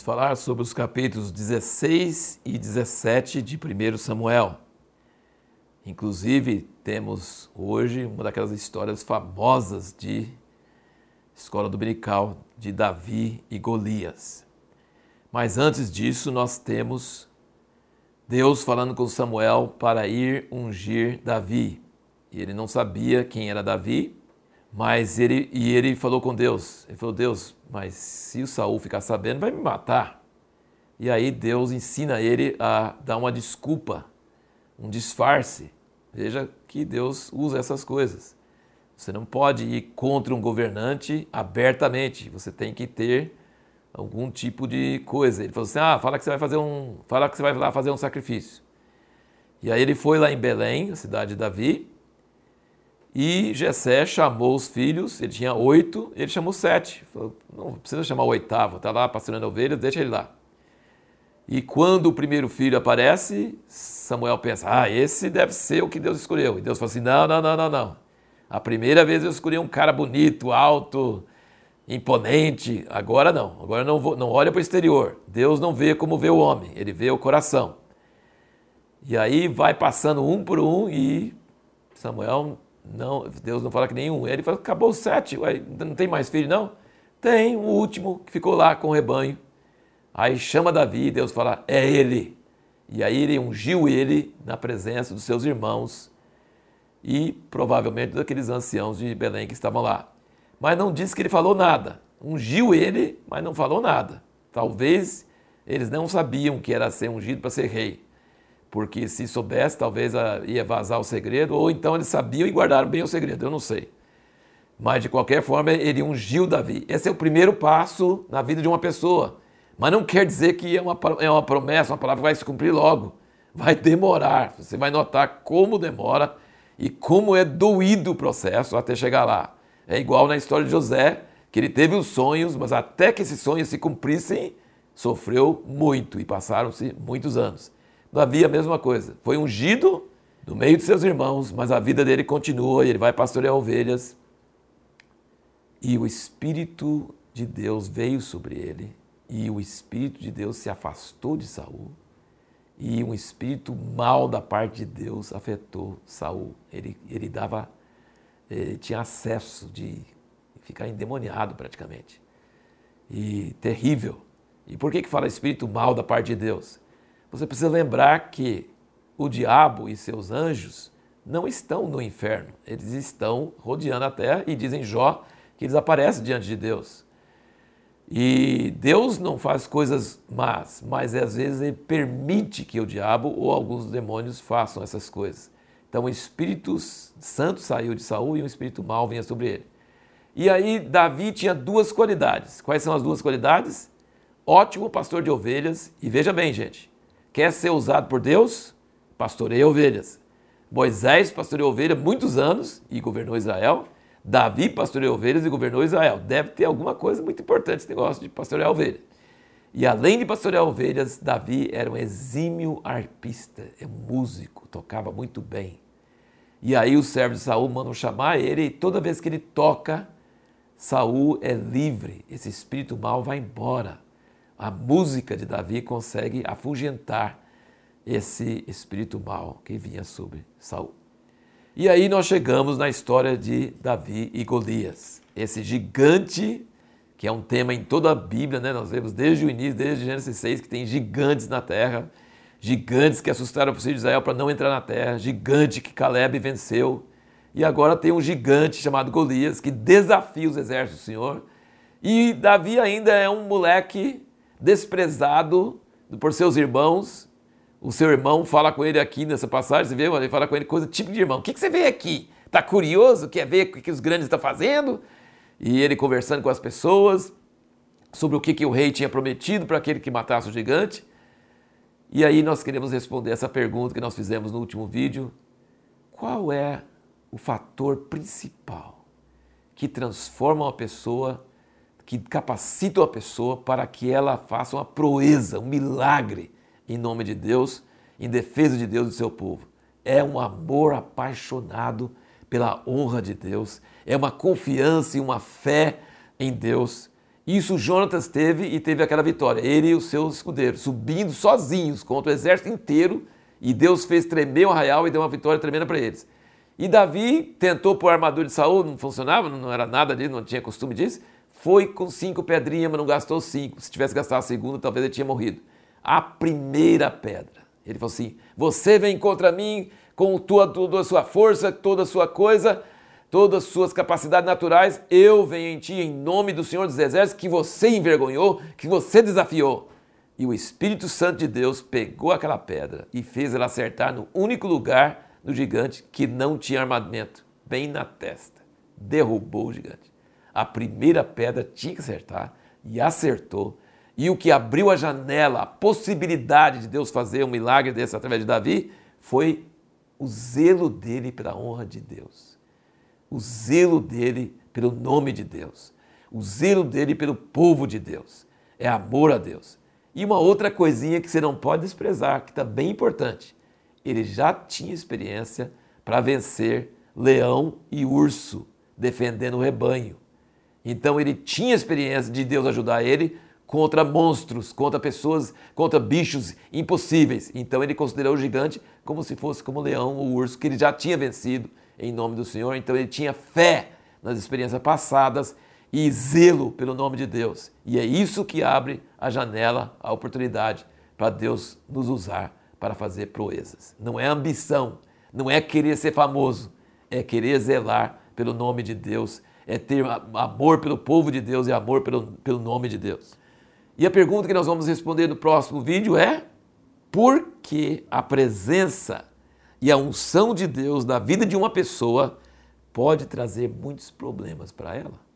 Vamos falar sobre os capítulos 16 e 17 de 1 Samuel. Inclusive, temos hoje uma daquelas histórias famosas de escola dominical de Davi e Golias. Mas antes disso, nós temos Deus falando com Samuel para ir ungir Davi. E ele não sabia quem era Davi, mas ele e ele falou com Deus. Ele falou: "Deus, mas se o Saul ficar sabendo, vai me matar". E aí Deus ensina ele a dar uma desculpa, um disfarce. Veja que Deus usa essas coisas. Você não pode ir contra um governante abertamente. Você tem que ter algum tipo de coisa. Ele falou assim: "Ah, fala que você vai fazer um, fala que você vai lá fazer um sacrifício". E aí ele foi lá em Belém, a cidade de Davi, e Jessé chamou os filhos, ele tinha oito, ele chamou sete. Falou, não precisa chamar o oitavo, está lá pastorando ovelhas, deixa ele lá. E quando o primeiro filho aparece, Samuel pensa, ah, esse deve ser o que Deus escolheu. E Deus fala assim, não, não, não, não, não. A primeira vez eu escolhi um cara bonito, alto, imponente. Agora não, agora não, vou, não olha para o exterior. Deus não vê como vê o homem, ele vê o coração. E aí vai passando um por um e Samuel não, Deus não fala que nenhum. Ele fala, acabou os sete, Ué, não tem mais filho, não? Tem, o último que ficou lá com o rebanho. Aí chama Davi e Deus fala, é ele. E aí ele ungiu ele na presença dos seus irmãos e provavelmente daqueles anciãos de Belém que estavam lá. Mas não disse que ele falou nada. Ungiu ele, mas não falou nada. Talvez eles não sabiam que era ser ungido para ser rei porque se soubesse, talvez ah, ia vazar o segredo, ou então eles sabiam e guardaram bem o segredo, eu não sei. Mas de qualquer forma, ele ungiu Davi. Esse é o primeiro passo na vida de uma pessoa. Mas não quer dizer que é uma, é uma promessa, uma palavra que vai se cumprir logo. Vai demorar. Você vai notar como demora e como é doído o processo até chegar lá. É igual na história de José, que ele teve os sonhos, mas até que esses sonhos se cumprissem, sofreu muito e passaram-se muitos anos. Davi a mesma coisa. Foi ungido no meio de seus irmãos, mas a vida dele continua e ele vai pastorear ovelhas. E o Espírito de Deus veio sobre ele, e o Espírito de Deus se afastou de Saul, e um espírito mal da parte de Deus afetou Saul. Ele, ele dava, ele tinha acesso de ficar endemoniado praticamente. E terrível. E por que, que fala espírito mal da parte de Deus? Você precisa lembrar que o diabo e seus anjos não estão no inferno, eles estão rodeando a terra e dizem Jó que eles aparecem diante de Deus. E Deus não faz coisas más, mas às vezes ele permite que o diabo ou alguns demônios façam essas coisas. Então o Espírito Santo saiu de Saul e um espírito mau vinha sobre ele. E aí Davi tinha duas qualidades. Quais são as duas qualidades? Ótimo pastor de ovelhas. E veja bem, gente, Quer ser usado por Deus? Pastoreia ovelhas. Moisés pastoreou ovelhas muitos anos e governou Israel. Davi pastoreou ovelhas e governou Israel. Deve ter alguma coisa muito importante esse negócio de pastorear ovelhas. E além de pastorear ovelhas, Davi era um exímio arpista, é músico, tocava muito bem. E aí os servos de Saul mandam chamar ele e toda vez que ele toca, Saul é livre, esse espírito mal vai embora a música de Davi consegue afugentar esse espírito mal que vinha sobre Saul. E aí nós chegamos na história de Davi e Golias. Esse gigante, que é um tema em toda a Bíblia, né? Nós vemos desde o início, desde Gênesis 6, que tem gigantes na terra, gigantes que assustaram o povo de Israel para não entrar na terra, gigante que Caleb venceu. E agora tem um gigante chamado Golias que desafia os exércitos do Senhor. E Davi ainda é um moleque desprezado por seus irmãos. O seu irmão fala com ele aqui nessa passagem, você vê, ele fala com ele coisa tipo de irmão. O que, você vê aqui? Está curioso? Quer ver o que, que os grandes estão fazendo? E ele conversando com as pessoas sobre o que, que o rei tinha prometido para aquele que matasse o gigante. E aí nós queremos responder essa pergunta que nós fizemos no último vídeo. Qual é o fator principal que transforma uma pessoa que capacita a pessoa para que ela faça uma proeza, um milagre em nome de Deus, em defesa de Deus e do seu povo. É um amor apaixonado pela honra de Deus, é uma confiança e uma fé em Deus Isso Jonatas teve e teve aquela vitória. Ele e os seus escudeiros subindo sozinhos contra o exército inteiro e Deus fez tremer o arraial e deu uma vitória tremenda para eles. E Davi tentou pôr a armadura de Saul, não funcionava, não era nada disso, não tinha costume disso. Foi com cinco pedrinhas, mas não gastou cinco. Se tivesse gastado a segunda, talvez ele tinha morrido. A primeira pedra. Ele falou assim: Você vem contra mim com tua, toda a sua força, toda a sua coisa, todas as suas capacidades naturais. Eu venho em ti em nome do Senhor dos Exércitos, que você envergonhou, que você desafiou. E o Espírito Santo de Deus pegou aquela pedra e fez ela acertar no único lugar do gigante que não tinha armamento, bem na testa. Derrubou o gigante. A primeira pedra tinha que acertar e acertou. E o que abriu a janela, a possibilidade de Deus fazer um milagre desse através de Davi, foi o zelo dele pela honra de Deus, o zelo dele pelo nome de Deus, o zelo dele pelo povo de Deus. É amor a Deus. E uma outra coisinha que você não pode desprezar, que também é importante. Ele já tinha experiência para vencer leão e urso, defendendo o rebanho. Então ele tinha experiência de Deus ajudar ele contra monstros, contra pessoas, contra bichos impossíveis. Então ele considerou o gigante como se fosse como o leão ou o urso que ele já tinha vencido em nome do Senhor. Então ele tinha fé nas experiências passadas e zelo pelo nome de Deus. E é isso que abre a janela, a oportunidade para Deus nos usar para fazer proezas. Não é ambição, não é querer ser famoso, é querer zelar pelo nome de Deus, é ter amor pelo povo de Deus e amor pelo, pelo nome de Deus. E a pergunta que nós vamos responder no próximo vídeo é: por que a presença e a unção de Deus na vida de uma pessoa pode trazer muitos problemas para ela?